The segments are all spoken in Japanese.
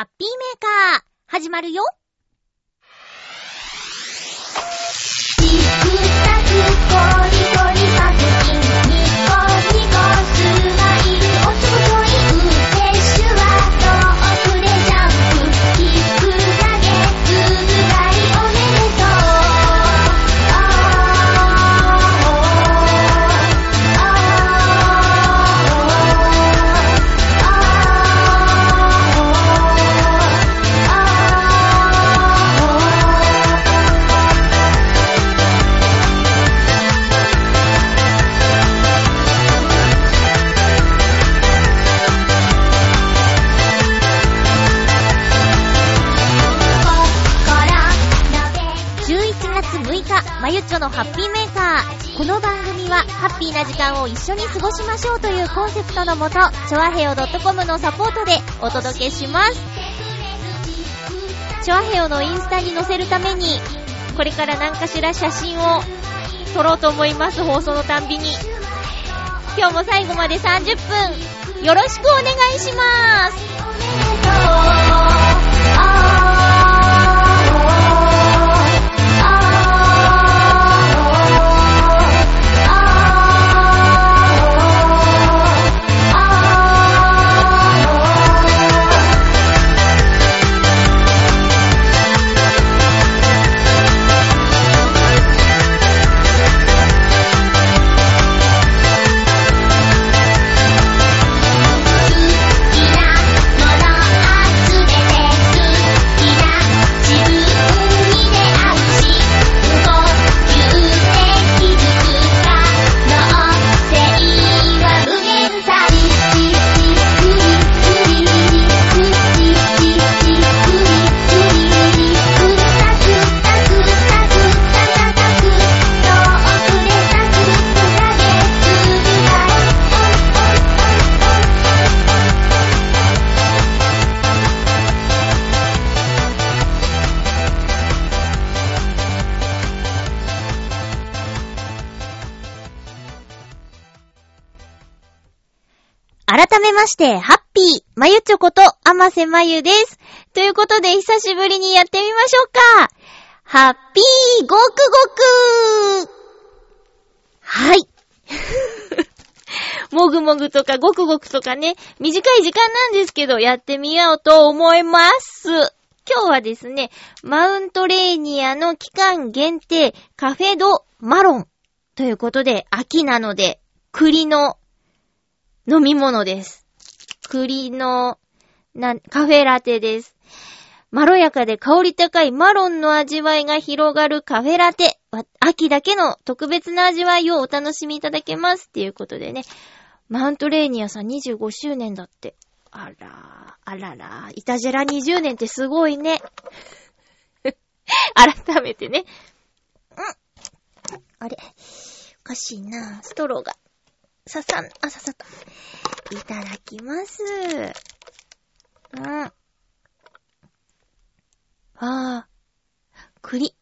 ハッピーメーカー、始まるよ。のハッピーメーカー。この番組は、ハッピーな時間を一緒に過ごしましょうというコンセプトのもと、ちょあへよ .com のサポートでお届けします。ちょあへよのインスタに載せるために、これから何かしら写真を撮ろうと思います、放送のたんびに。今日も最後まで30分、よろしくお願いします。まして、ハッピー、まゆちょこと、あませまゆです。ということで、久しぶりにやってみましょうか。ハッピー、ごくごくはい。もぐもぐとかごくごくとかね、短い時間なんですけど、やってみようと思います。今日はですね、マウントレーニアの期間限定カフェドマロンということで、秋なので、栗の飲み物です。栗の、な、カフェラテです。まろやかで香り高いマロンの味わいが広がるカフェラテ。秋だけの特別な味わいをお楽しみいただけます。っていうことでね。マウントレーニアさん25周年だって。あら、あらら、イタジェラ20年ってすごいね。改めてね。うん。あれ、おかしいな。ストローが。ささん、あ、ささった。いただきます。うん。ああ、栗。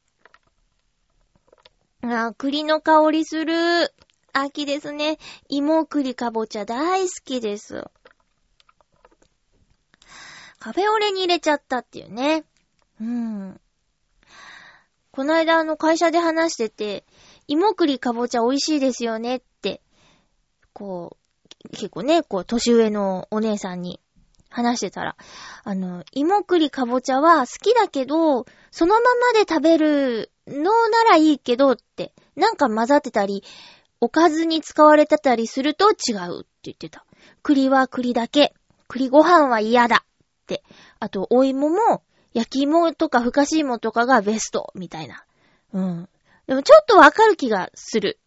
あー栗の香りする。秋ですね。芋栗かぼちゃ大好きです。カフェオレに入れちゃったっていうね。うん。この間あの会社で話してて、芋栗かぼちゃ美味しいですよねっ、こう、結構ね、こう、年上のお姉さんに話してたら、あの、芋栗かぼちゃは好きだけど、そのままで食べるのならいいけどって、なんか混ざってたり、おかずに使われてたりすると違うって言ってた。栗は栗だけ。栗ご飯は嫌だって。あと、お芋も、焼き芋とかふかし芋とかがベスト、みたいな。うん。でもちょっとわかる気がする。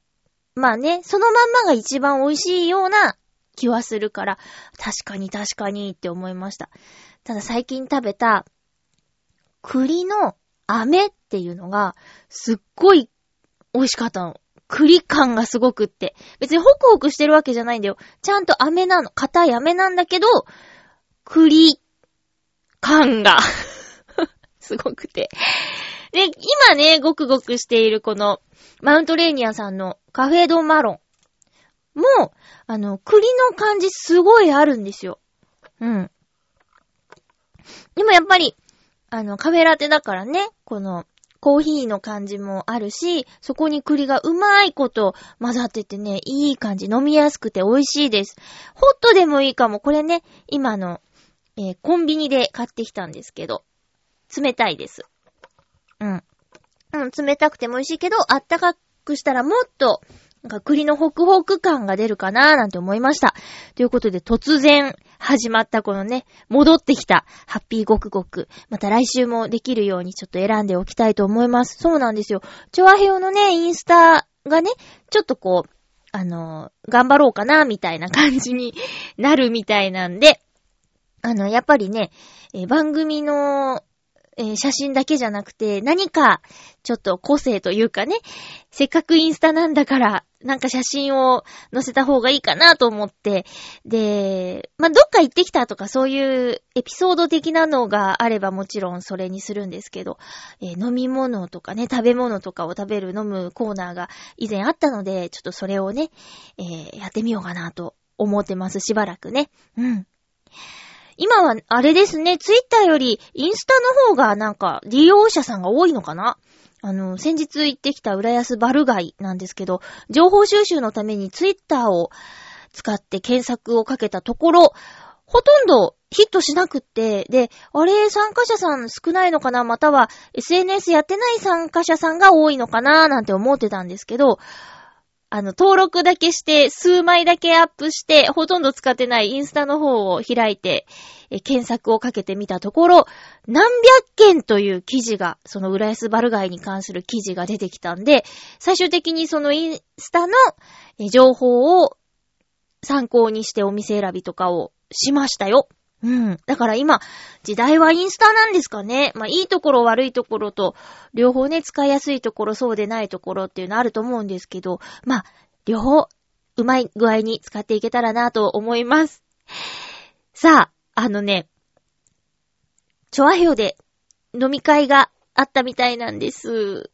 まあね、そのまんまが一番美味しいような気はするから、確かに確かにって思いました。ただ最近食べた、栗の飴っていうのが、すっごい美味しかったの。栗感がすごくって。別にホクホクしてるわけじゃないんだよ。ちゃんと飴なの。硬い飴なんだけど、栗感が すごくて。で、今ね、ごくごくしているこの、マウントレーニアさんのカフェドマロンもう、あの、栗の感じすごいあるんですよ。うん。でもやっぱり、あの、カフェラテだからね、この、コーヒーの感じもあるし、そこに栗がうまいこと混ざっててね、いい感じ、飲みやすくて美味しいです。ホットでもいいかも。これね、今の、えーコンビニで買ってきたんですけど、冷たいです。うん。うん、冷たくても美味しいけど、あったかくしたらもっと、なんか栗のホクホク感が出るかなーなんて思いました。ということで突然始まったこのね、戻ってきたハッピーごくごく。また来週もできるようにちょっと選んでおきたいと思います。そうなんですよ。チョアヘヨのね、インスタがね、ちょっとこう、あのー頑張ろうかな、みたいな感じになるみたいなんで、あの、やっぱりね、え番組の、えー写真だけじゃなくて、何か、ちょっと個性というかね、せっかくインスタなんだから、なんか写真を載せた方がいいかなと思って、で、まあ、どっか行ってきたとかそういうエピソード的なのがあればもちろんそれにするんですけど、えー飲み物とかね、食べ物とかを食べる飲むコーナーが以前あったので、ちょっとそれをね、えーやってみようかなと思ってます、しばらくね。うん。今は、あれですね、ツイッターよりインスタの方がなんか利用者さんが多いのかな？あの、先日行ってきた浦安バル街なんですけど、情報収集のためにツイッターを使って検索をかけたところ、ほとんどヒットしなくって、で、あれ、参加者さん少ないのかな？または SNS やってない参加者さんが多いのかな？なんて思ってたんですけど、あの、登録だけして、数枚だけアップして、ほとんど使ってないインスタの方を開いて、え検索をかけてみたところ、何百件という記事が、その浦安バル街に関する記事が出てきたんで、最終的にそのインスタの情報を参考にしてお店選びとかをしましたよ。うん。だから今、時代はインスタなんですかね。まあ、いいところ悪いところと、両方ね、使いやすいところ、そうでないところっていうのあると思うんですけど、まあ、両方、うまい具合に使っていけたらなと思います。さあ、あのね、チョアヘヨで飲み会があったみたいなんです。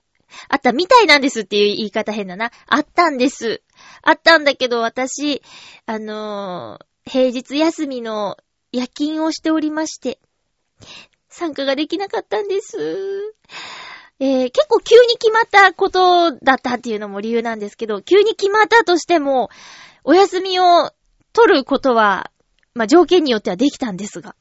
あったみたいなんですっていう言い方変だな。あったんです。あったんだけど私、あのー平日休みの夜勤をしておりまして、参加ができなかったんです。えー結構急に決まったことだったっていうのも理由なんですけど、急に決まったとしても、お休みを取ることは、まあ、条件によってはできたんですが、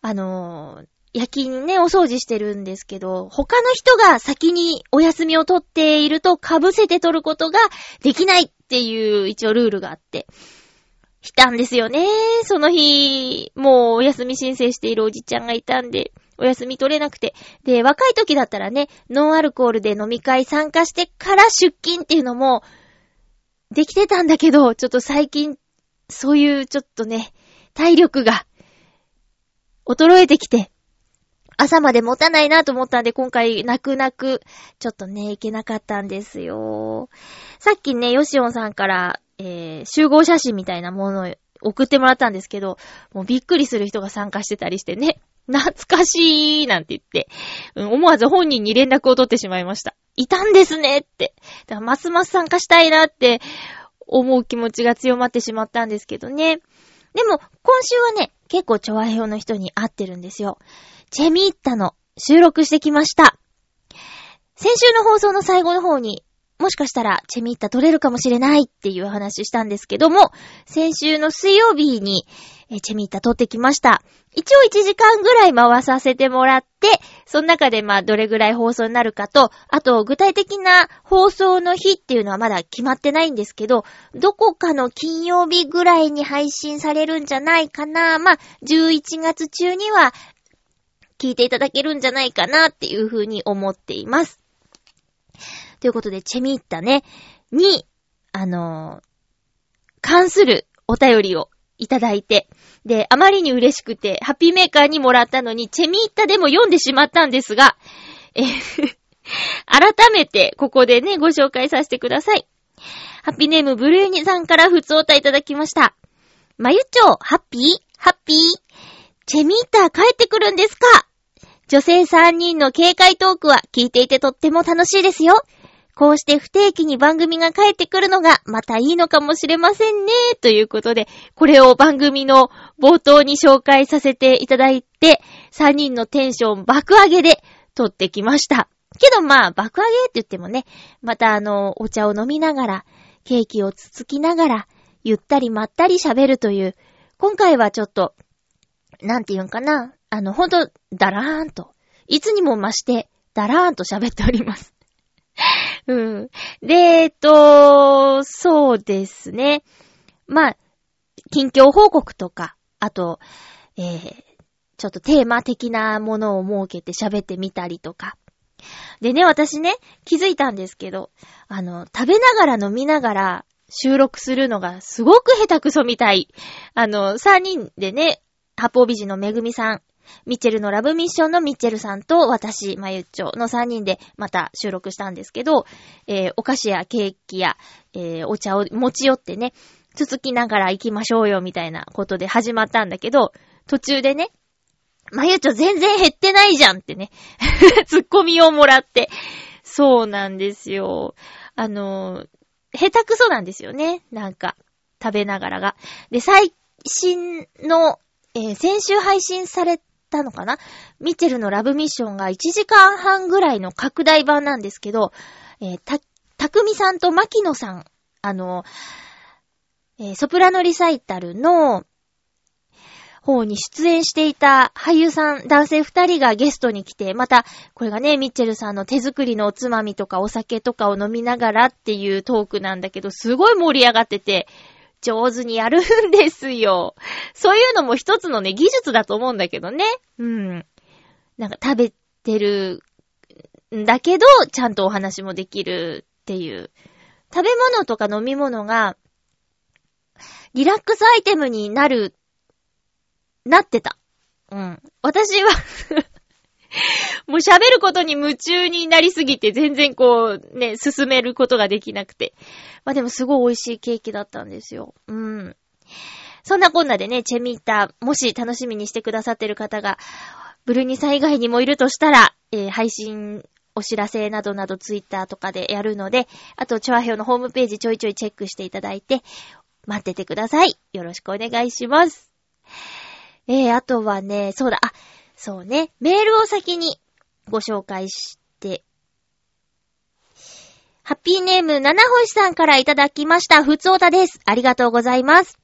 あのー夜勤ね、お掃除してるんですけど、他の人が先にお休みを取っていると被せて取ることができないっていう一応ルールがあって、したんですよね。その日、もうお休み申請しているおじちゃんがいたんで、お休み取れなくて。で、若い時だったらね、ノンアルコールで飲み会参加してから出勤っていうのも、できてたんだけど、ちょっと最近、そういうちょっとね、体力が、衰えてきて、朝まで持たないなと思ったんで、今回、泣く泣く、ちょっとね、いけなかったんですよ。さっきね、ヨシオンさんから、えー、集合写真みたいなものを送ってもらったんですけど、もうびっくりする人が参加してたりしてね、懐かしいなんて言って、うん、思わず本人に連絡を取ってしまいました。いたんですねって。だからますます参加したいなって思う気持ちが強まってしまったんですけどね。でも、今週はね、結構チョアヘヨの人に会ってるんですよ。チェミッタの収録してきました。先週の放送の最後の方に、もしかしたらチェミッタ撮れるかもしれないっていう話したんですけども、先週の水曜日に、えチェミッタ撮ってきました。一応1時間ぐらい回させてもらって、その中でまあどれぐらい放送になるかと、あと具体的な放送の日っていうのはまだ決まってないんですけど、どこかの金曜日ぐらいに配信されるんじゃないかな。まあ、11月中には聞いていただけるんじゃないかなっていうふうに思っています。ということで、チェミッタね、に、あのー関するお便りをいただいて、で、あまりに嬉しくて、ハッピーメーカーにもらったのに、チェミッタでも読んでしまったんですが、え 改めて、ここでね、ご紹介させてください。ハッピーネームブルーニさんから普通おたいただきました。まゆちょう、ハッピー？ハッピー？チェミーター帰ってくるんですか？女性3人の警戒トークは聞いていてとっても楽しいですよ。こうして不定期に番組が帰ってくるのがまたいいのかもしれませんね。ということで、これを番組の冒頭に紹介させていただいて、3人のテンション爆上げで撮ってきました。けどまあ、爆上げって言ってもね、またあの、お茶を飲みながら、ケーキをつつきながら、ゆったりまったり喋るという、今回はちょっと、なんて言うんかな。あの、ほんと、だらーんと。いつにも増して、だらーんと喋っております。うん。で、えっと、そうですね。まあ、近況報告とか、あと、えー、ちょっとテーマ的なものを設けて喋ってみたりとか。でね、私ね、気づいたんですけど、あの、食べながら飲みながら収録するのがすごく下手くそみたい。あの、3人でね、八方美人のめぐみさん、ミッチェルのラブミッションのミッチェルさんと私、まゆっちょの3人でまた収録したんですけど、えー、お菓子やケーキや、えー、お茶を持ち寄ってね、つつきながら行きましょうよみたいなことで始まったんだけど、途中でね、まゆっちょ全然減ってないじゃんってね、ツッコミをもらって、そうなんですよ。あの、下手くそなんですよね。なんか、食べながらが。で、最新の、えー、先週配信されたたのかな？ミッチェルのラブミッションが1時間半ぐらいの拡大版なんですけど、えー、た、たくみさんとまきのさん、あの、えー、ソプラノリサイタルの方に出演していた俳優さん、男性二人がゲストに来て、また、これがね、ミッチェルさんの手作りのおつまみとかお酒とかを飲みながらっていうトークなんだけど、すごい盛り上がってて、上手にやるんですよ。そういうのも一つのね、技術だと思うんだけどね。うん。なんか食べてるんだけど、ちゃんとお話もできるっていう。食べ物とか飲み物が、リラックスアイテムになる、なってた。うん。私は もう喋ることに夢中になりすぎて全然こうね、進めることができなくて。まあでもすごい美味しいケーキだったんですよ。うん。そんなこんなでね、チェミータ、もし楽しみにしてくださってる方が、ブルニさん以外にもいるとしたら、えー、配信お知らせなどなどツイッターとかでやるので、あと、チョアヘオのホームページちょいちょいチェックしていただいて、待っててください。よろしくお願いします。えー、あとはね、そうだ、あ、そうね、メールを先にご紹介して、ハッピーネーム、七星さんからいただきました。ふつおたです。ありがとうございます。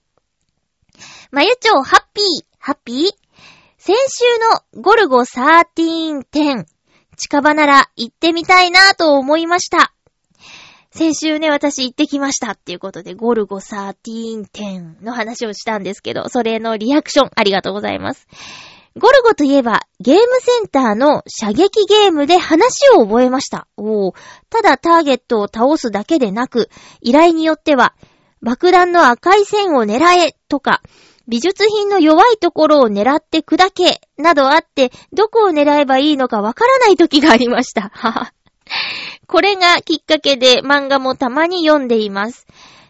まゆちょう、ハッピー、ハッピー先週のゴルゴ13.10、近場なら行ってみたいなと思いました。先週ね、私行ってきましたっていうことで、ゴルゴ13.10の話をしたんですけど、それのリアクションありがとうございます。ゴルゴといえば、ゲームセンターの射撃ゲームで話を覚えました。おただターゲットを倒すだけでなく、依頼によっては、爆弾の赤い線を狙えとか、美術品の弱いところを狙って砕け、などあって、どこを狙えばいいのかわからない時がありました。これがきっかけで漫画もたまに読んでいます。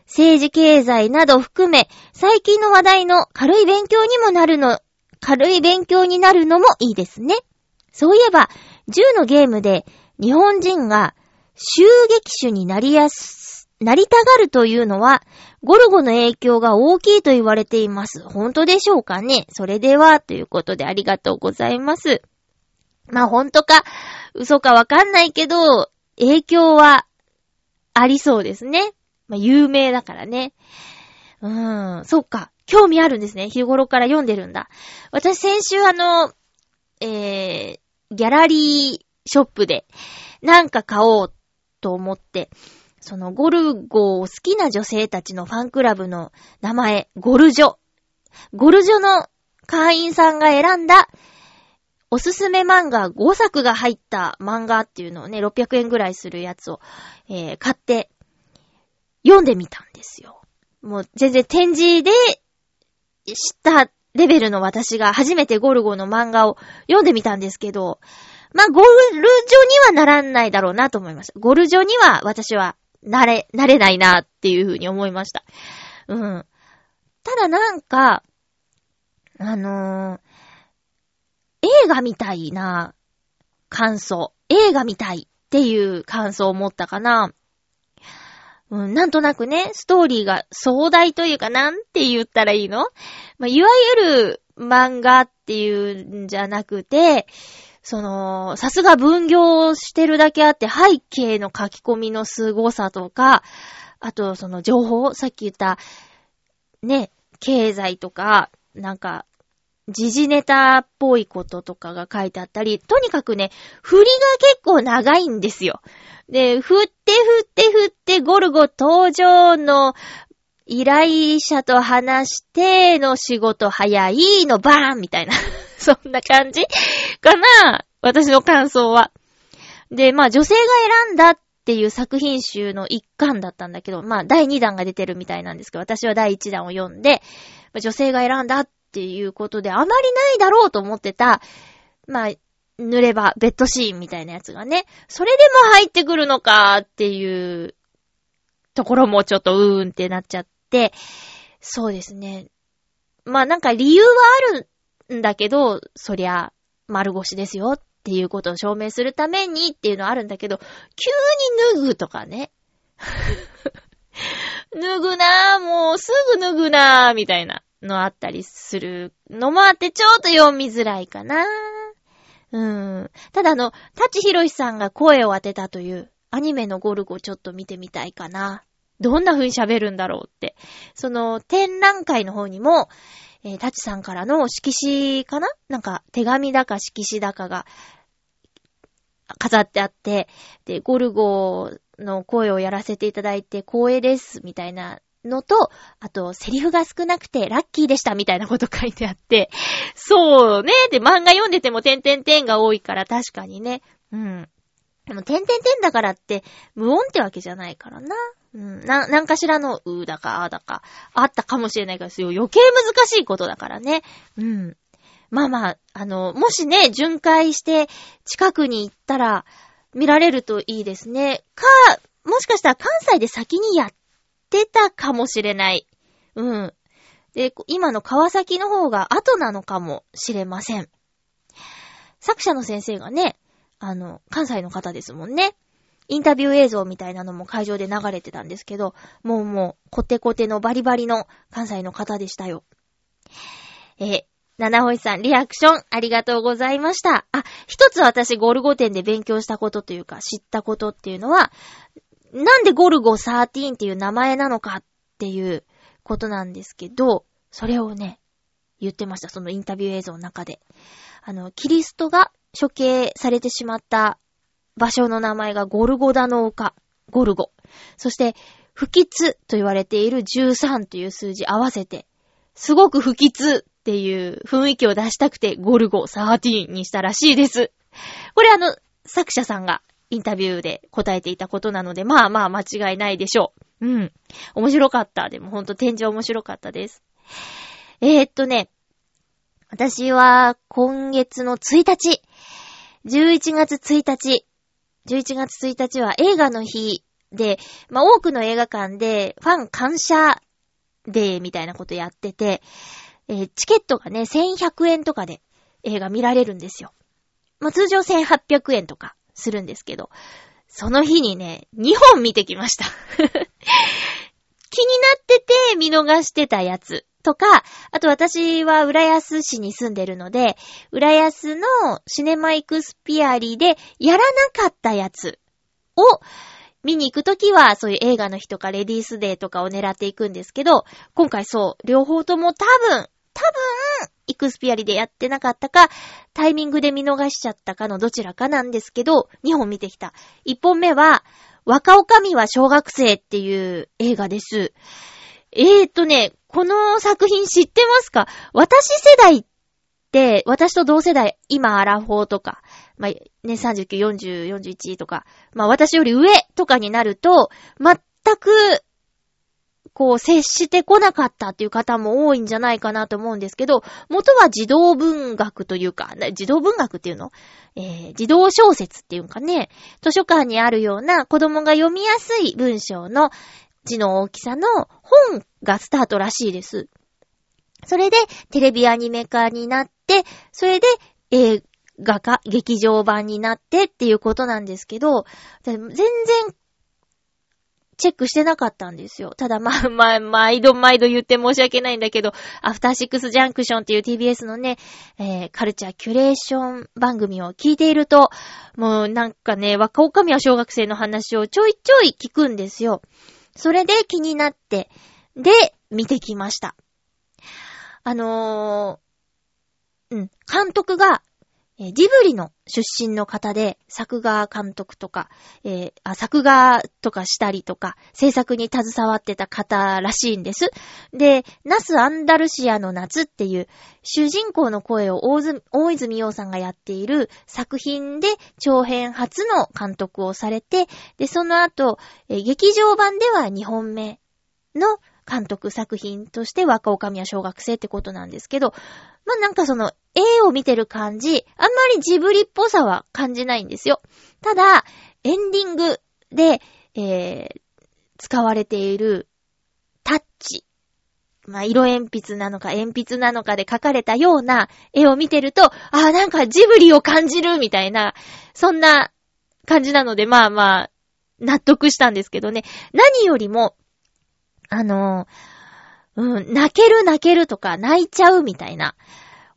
政治経済など含め、最近の話題の軽い勉強にもなるの軽い勉強になるのもいいですね。そういえば、銃のゲームで日本人が襲撃手になりやす、なりたがるというのは、ゴルゴの影響が大きいと言われています。本当でしょうかね？それでは、ということでありがとうございます。まあ本当か、嘘かわかんないけど、影響はありそうですね。まあ有名だからね。うーん、そっか。興味あるんですね。日頃から読んでるんだ。私先週あの、えー、ギャラリーショップでなんか買おうと思って、そのゴルゴを好きな女性たちのファンクラブの名前、ゴルジョ。ゴルジョの会員さんが選んだおすすめ漫画5作が入った漫画っていうのをね、600円ぐらいするやつを、えー、買って読んでみたんですよ。もう全然展示で知ったレベルの私が初めてゴルゴの漫画を読んでみたんですけど、まあ、ゴルジョにはならないだろうなと思いました。ゴルジョには私はなれ、なれないなっていうふうに思いました。うん。ただなんか、あのー、映画みたいな感想。映画みたいっていう感想を持ったかな。うん、なんとなくね、ストーリーが壮大というか、なんて言ったらいいの？まあ、いわゆる漫画っていうんじゃなくて、その、さすが分業してるだけあって背景の書き込みの凄さとか、あとその情報、さっき言った、ね、経済とか、なんか、時事ネタっぽいこととかが書いてあったり、とにかくね、振りが結構長いんですよ。で、振って振って振ってゴルゴ登場の依頼者と話しての仕事早いのバーンみたいな。そんな感じかな私の感想は。で、まあ女性が選んだっていう作品集の一巻だったんだけど、まあ第2弾が出てるみたいなんですけど、私は第1弾を読んで、女性が選んだっていうことであまりないだろうと思ってた、まあ、塗ればベッドシーンみたいなやつがね、それでも入ってくるのかっていうところもちょっとうーんってなっちゃって、そうですね。まあなんか理由はあるんだけど、そりゃ丸腰ですよっていうことを証明するためにっていうのはあるんだけど、急に脱ぐとかね。脱ぐなぁ、もうすぐ脱ぐなぁ、みたいなのあったりするのもあって、ちょっと読みづらいかなうん。ただあの、タチヒロシさんが声を当てたというアニメのゴルゴちょっと見てみたいかな。どんな風に喋るんだろうって。その、展覧会の方にも、えー、タチさんからの色紙かな？なんか、手紙だか色紙だかが、飾ってあって、で、ゴルゴの声をやらせていただいて光栄です、みたいなのと、あと、セリフが少なくてラッキーでしたみたいなこと書いてあって、そうね。で、漫画読んでても点々点が多いから確かにね。うん。でも、点々点だからって、無音ってわけじゃないからな。うん。な、なんかしらの、うーだか、あーだか、あったかもしれないから余計難しいことだからね。うん。まあまあ、あの、もしね、巡回して近くに行ったら見られるといいですね。か、もしかしたら関西で先にやってたかもしれない。うん。で、今の川崎の方が後なのかもしれません。作者の先生がね、あの、関西の方ですもんね。インタビュー映像みたいなのも会場で流れてたんですけど、もうもう、コテコテのバリバリの関西の方でしたよ。え七星さん、リアクションありがとうございました。あ、一つ私ゴルゴ店で勉強したことというか知ったことっていうのは、なんでゴルゴ13っていう名前なのかっていうことなんですけど、それをね、言ってました。そのインタビュー映像の中で。あの、キリストが処刑されてしまった場所の名前がゴルゴダの丘、ゴルゴ。そして、不吉と言われている13という数字合わせて、すごく不吉っていう雰囲気を出したくてゴルゴ13にしたらしいです。これあの、作者さんがインタビューで答えていたことなので、まあまあ間違いないでしょう。うん。面白かった。でもほんと展示面白かったです。えー、っとね、私は今月の1日、11月1日、11月1日は映画の日で、まあ多くの映画館でファン感謝デーみたいなことやってて、えー、チケットがね、1100円とかで映画見られるんですよ。まあ通常1800円とかするんですけど、その日にね、2本見てきました。気になってて見逃してたやつとか、あと私は浦安市に住んでるので、浦安のシネマイクスピアリーでやらなかったやつを見に行くときはそういう映画の日とかレディースデーとかを狙っていくんですけど、今回そう、両方とも多分、多分、イクスピアリでやってなかったか、タイミングで見逃しちゃったかのどちらかなんですけど、2本見てきた。1本目は、若女将は小学生っていう映画です。えーとね、この作品知ってますか？私世代って、私と同世代、今アラフォーとか、まあ、ね、39、40、41とか、まあ私より上とかになると、全くこう、接してこなかったっていう方も多いんじゃないかなと思うんですけど、元は児童文学というか、児童文学っていうの？えー、児童小説っていうかね、図書館にあるような子供が読みやすい文章の字の大きさの本がスタートらしいです。それで、テレビアニメ化になって、それで映画か、劇場版になってっていうことなんですけど、全然、チェックしてなかったんですよ。ただ、ま、ま、毎度毎度言って申し訳ないんだけど、アフターシックスジャンクションっていう TBS のね、えー、カルチャーキュレーション番組を聞いていると、もうなんかね、若女将は小学生の話をちょいちょい聞くんですよ。それで気になって、で、見てきました。あのー、うん、監督が、えジブリの出身の方で、作画監督とか、えー、作画とかしたりとか、制作に携わってた方らしいんです。で、ナス・アンダルシアの夏っていう、主人公の声を大泉洋さんがやっている作品で長編初の監督をされて、で、その後、えー、劇場版では2本目の監督作品として若女将は小学生ってことなんですけど、まあ、なんかその絵を見てる感じ、あんまりジブリっぽさは感じないんですよ。ただ、エンディングで、えー、使われているタッチ。まあ、色鉛筆なのか鉛筆なのかで描かれたような絵を見てると、ああ、なんかジブリを感じるみたいな、そんな感じなので、まあまあ、納得したんですけどね。何よりも、あの、うん、泣ける泣けるとか泣いちゃうみたいな、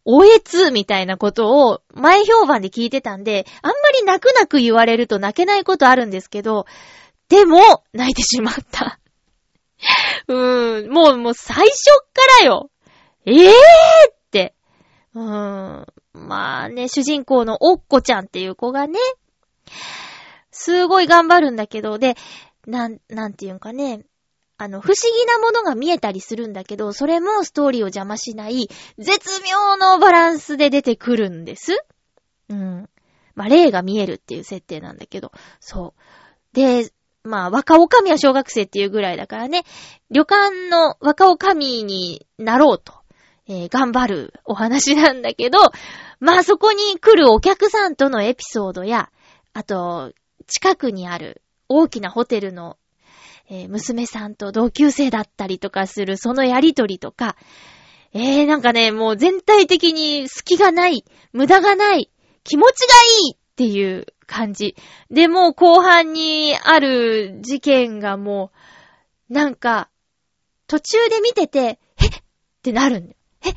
おえつみたいなことを前評判で聞いてたんで、あんまり泣く泣く言われると泣けないことあるんですけど、でも、泣いてしまった。うーん、もう、もう最初っからよ。ええーって。うーん。まあね、主人公のおっこちゃんっていう子がね、すごい頑張るんだけど、で、なん、なんていうんかね、あの、不思議なものが見えたりするんだけど、それもストーリーを邪魔しない、絶妙のバランスで出てくるんです。うん。まあ、霊が見えるっていう設定なんだけど、そう。で、まあ、若女将は小学生っていうぐらいだからね、旅館の若女将になろうと、えー、頑張るお話なんだけど、まあそこに来るお客さんとのエピソードや、あと、近くにある大きなホテルのえー、娘さんと同級生だったりとかするそのやりとりとか、えー、なんかね、もう全体的に隙がない、無駄がない、気持ちがいいっていう感じ。で、もう後半にある事件がもう、なんか、途中で見てて、えっ？てなるんだよ。え、え、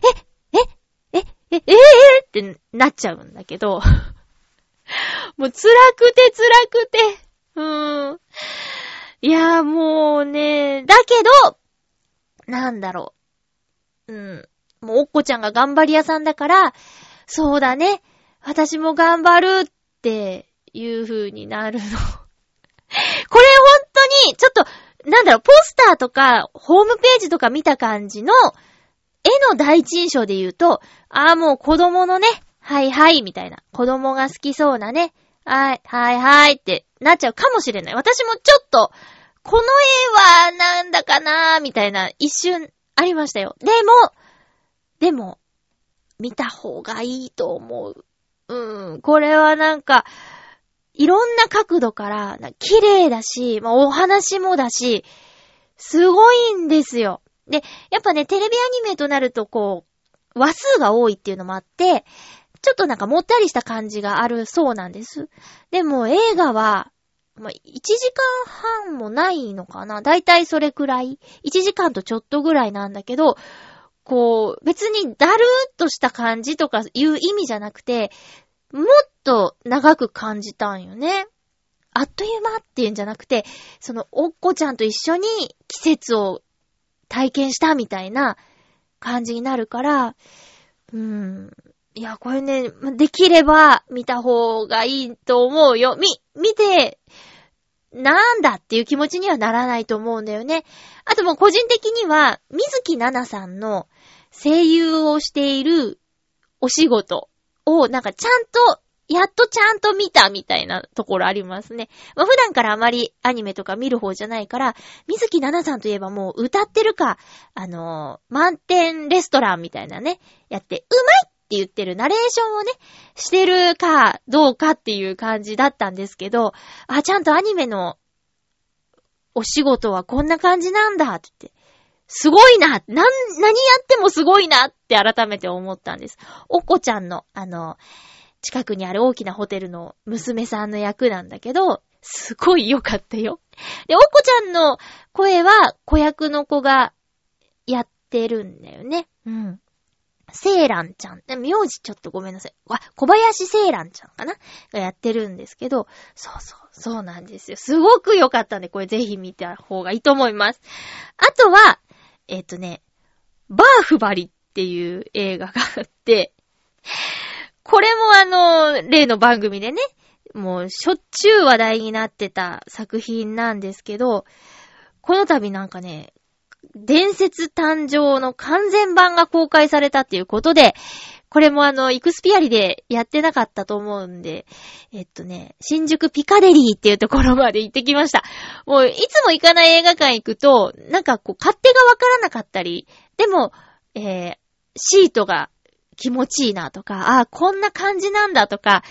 え、え、え、え、えー、ってなっちゃうんだけど、もう辛くて辛くて、うーん。いやーもうね、だけど、なんだろう。うん。もうおっこちゃんが頑張り屋さんだから、そうだね。私も頑張るっていう風になるの。これ本当に、ちょっと、なんだろう、ポスターとか、ホームページとか見た感じの、絵の第一印象で言うと、ああ、もう子供のね、はいはい、みたいな。子供が好きそうなね、はい、はいはいってなっちゃうかもしれない。私もちょっと、この絵はなんだかなーみたいな一瞬ありましたよ。でも、でも、見た方がいいと思う。うん、これはなんか、いろんな角度から、綺麗だし、まあ、お話もだし、すごいんですよ。で、やっぱね、テレビアニメとなるとこう、話数が多いっていうのもあって、ちょっとなんかもったりした感じがあるそうなんです。でも映画は、まあ、1時間半もないのかなだいたいそれくらい。1時間とちょっとぐらいなんだけど、こう、別にだるーっとした感じとかいう意味じゃなくて、もっと長く感じたんよね。あっという間っていうんじゃなくて、その、おっこちゃんと一緒に季節を体験したみたいな感じになるから、うーん、いや、これね、できれば見た方がいいと思うよ。み、見て、なんだっていう気持ちにはならないと思うんだよね。あともう個人的には、水木奈々さんの声優をしているお仕事をなんかちゃんと、やっとちゃんと見たみたいなところありますね。まあ、普段からあまりアニメとか見る方じゃないから、水木奈々さんといえばもう歌ってるか、あのー、満点レストランみたいなね、やって、うまいって言ってるナレーションをね、してるかどうかっていう感じだったんですけど、あ、ちゃんとアニメのお仕事はこんな感じなんだってって、すごいななん、何やってもすごいなって改めて思ったんです。おこちゃんの、あの、近くにある大きなホテルの娘さんの役なんだけど、すごい良かったよ。で、おこちゃんの声は子役の子がやってるんだよね。うん。セイランちゃん。名字ちょっとごめんなさい。わ、小林セイランちゃんかな？がやってるんですけど、そうそう、そうなんですよ。すごく良かったんで、これぜひ見た方がいいと思います。あとは、えっ、とね、バーフバリっていう映画があって、これもあの、例の番組でね、もうしょっちゅう話題になってた作品なんですけど、この度なんかね、伝説誕生の完全版が公開されたっていうことで、これもあの、イクスピアリでやってなかったと思うんで、えっとね、新宿ピカデリーっていうところまで行ってきました。もう、いつも行かない映画館行くと、なんかこう、勝手がわからなかったり、でも、えー、シートが気持ちいいなとか、ああ、こんな感じなんだとか、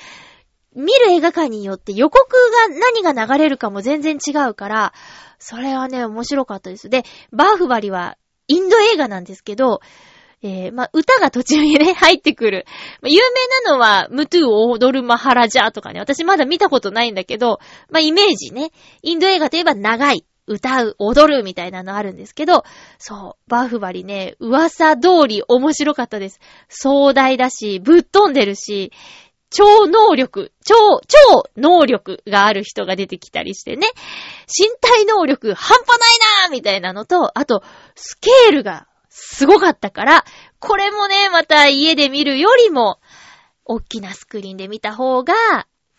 見る映画館によって予告が何が流れるかも全然違うから、それはね、面白かったです。で、バーフバリはインド映画なんですけど、えー、まあ、歌が途中にね、入ってくる。まあ、有名なのは、ムトゥーを踊るマハラジャーとかね、私まだ見たことないんだけど、まあ、イメージね、インド映画といえば長い、歌う、踊るみたいなのあるんですけど、そう、バーフバリね、噂通り面白かったです。壮大だし、ぶっ飛んでるし、超能力、超、超能力がある人が出てきたりしてね。身体能力半端ないなーみたいなのと、あと、スケールがすごかったから、これもね、また家で見るよりも、大きなスクリーンで見た方が、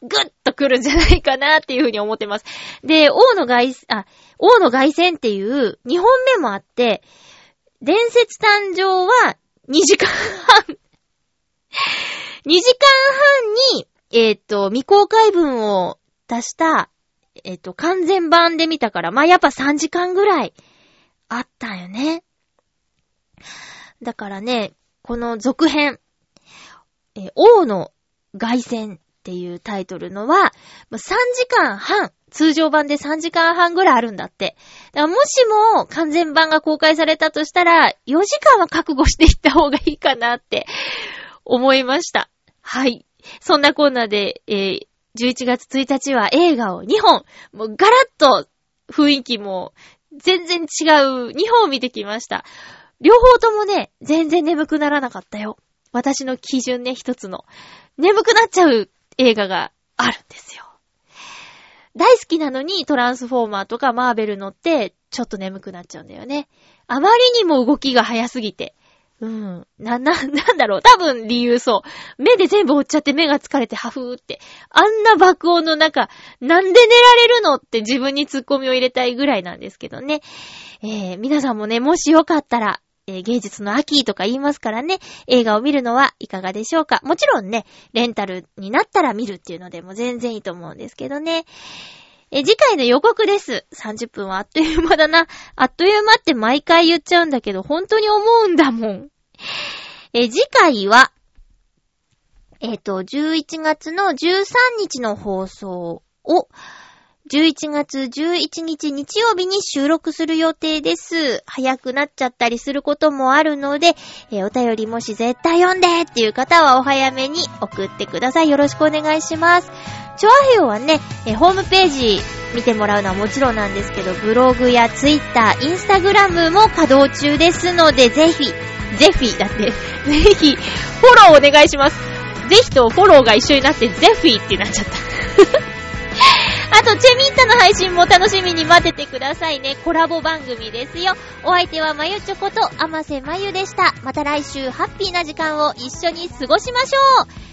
ぐっと来るんじゃないかなっていうふうに思ってます。で、王の凱、あ、王の凱旋っていう2本目もあって、伝説誕生は2時間半。2時間半に、えっ、と、未公開分を出した、えっ、と、完全版で見たから、まあ、やっぱ3時間ぐらいあったよね。だからね、この続編、えー王の凱旋っていうタイトルのは、3時間半、通常版で3時間半ぐらいあるんだって。だからもしも完全版が公開されたとしたら、4時間は覚悟していった方がいいかなって思いました。はい。そんなコーナーで、えー11月1日は映画を2本、もうガラッと雰囲気も全然違う2本を見てきました。両方ともね、全然眠くならなかったよ。私の基準ね、一つの。眠くなっちゃう映画があるんですよ。大好きなのにトランスフォーマーとかマーベル乗って、ちょっと眠くなっちゃうんだよね。あまりにも動きが早すぎて。うん。な、な、なんだろう。多分理由そう。目で全部追っちゃって目が疲れてハフーって。あんな爆音の中、なんで寝られるのって自分にツッコミを入れたいぐらいなんですけどね。えー、皆さんもね、もしよかったら、えー芸術の秋とか言いますからね、映画を見るのはいかがでしょうか。もちろんね、レンタルになったら見るっていうのでも全然いいと思うんですけどね。え次回の予告です。30分はあっという間だな。あっという間って毎回言っちゃうんだけど、本当に思うんだもん。え次回は、えっ、と、11月の13日の放送を、11月11日日曜日に収録する予定です。早くなっちゃったりすることもあるので、えーお便りもし絶対読んでっていう方はお早めに送ってください。よろしくお願いします。チョアヘヨはね、えーホームページ見てもらうのはもちろんなんですけど、ブログやツイッター、インスタグラムも稼働中ですので、ぜひ、ぜひ、だって、ぜひ、フォローお願いします。ぜひとフォローが一緒になって、ゼフィーってなっちゃった。あと、チェミンタの配信も楽しみに待っててくださいね。コラボ番組ですよ。お相手はまゆちょこと、あませまゆでした。また来週、ハッピーな時間を一緒に過ごしましょう